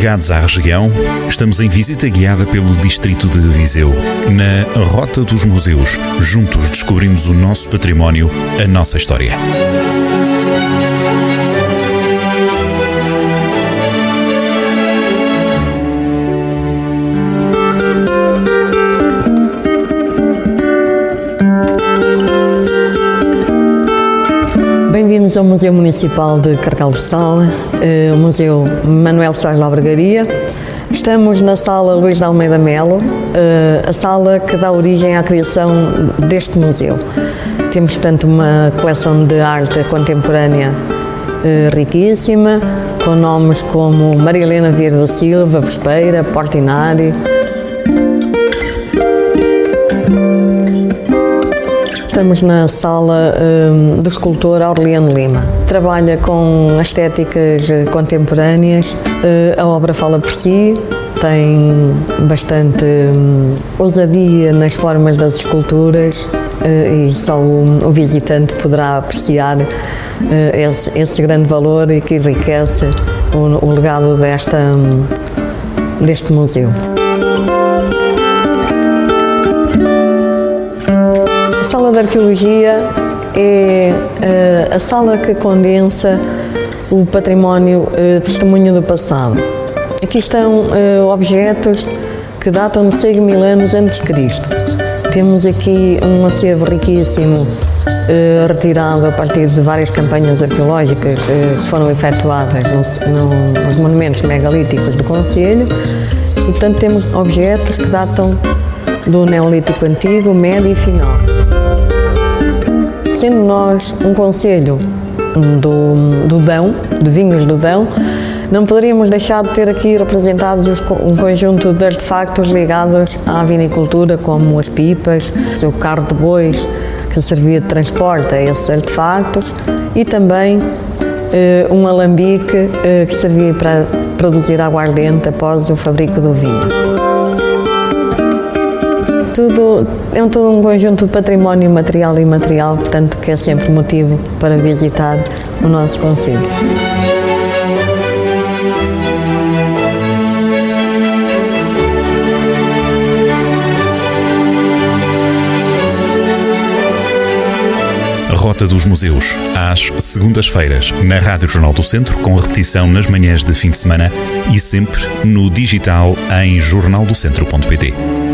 ligados à região, estamos em visita guiada pelo Distrito de Viseu. Na Rota dos Museus, juntos descobrimos o nosso património, a nossa história. Bem-vindos ao Museu Municipal de Carcal do Sal, eh, o Museu Manuel Soares Albergaria. Estamos na sala Luís de Almeida Melo, eh, a sala que dá origem à criação deste museu. Temos, portanto, uma coleção de arte contemporânea eh, riquíssima, com nomes como Maria Helena Vieira da Silva, Vespeira, Portinari, Estamos na sala um, do escultor Aureliano Lima. Trabalha com estéticas contemporâneas, uh, a obra fala por si, tem bastante um, ousadia nas formas das esculturas uh, e só o, o, visitante poderá apreciar uh, esse, esse, grande valor e que enriquece o, o legado desta, um, deste museu. Sala de arqueologia é uh, a sala que condensa o património uh, testemunho do passado. Aqui estão uh, objetos que datam de 6 mil anos antes de Cristo. Temos aqui um acervo riquíssimo retirado a partir de várias campanhas arqueológicas que foram efetuadas no, no, nos monumentos megalíticos do Conselho portanto, temos objetos que datam do Neolítico Antigo, Médio e Final sendo nós um conselho do, do Dão, de vinhos do Dão, não poderíamos deixar de ter aqui representados um conjunto de artefactos ligados à vinicultura, como as pipas, o carro de bois que servia de transporte a esses artefactos e também eh, um alambique eh, que servia para produzir aguardente após o fabrico do vinho tudo, é um, todo um conjunto de património material e imaterial, portanto, que é sempre motivo para visitar o nosso Conselho. Rota dos Museus, às segundas-feiras, na Rádio Jornal do Centro, com repetição nas manhãs de fim de semana e sempre no digital em jornaldocentro.pt.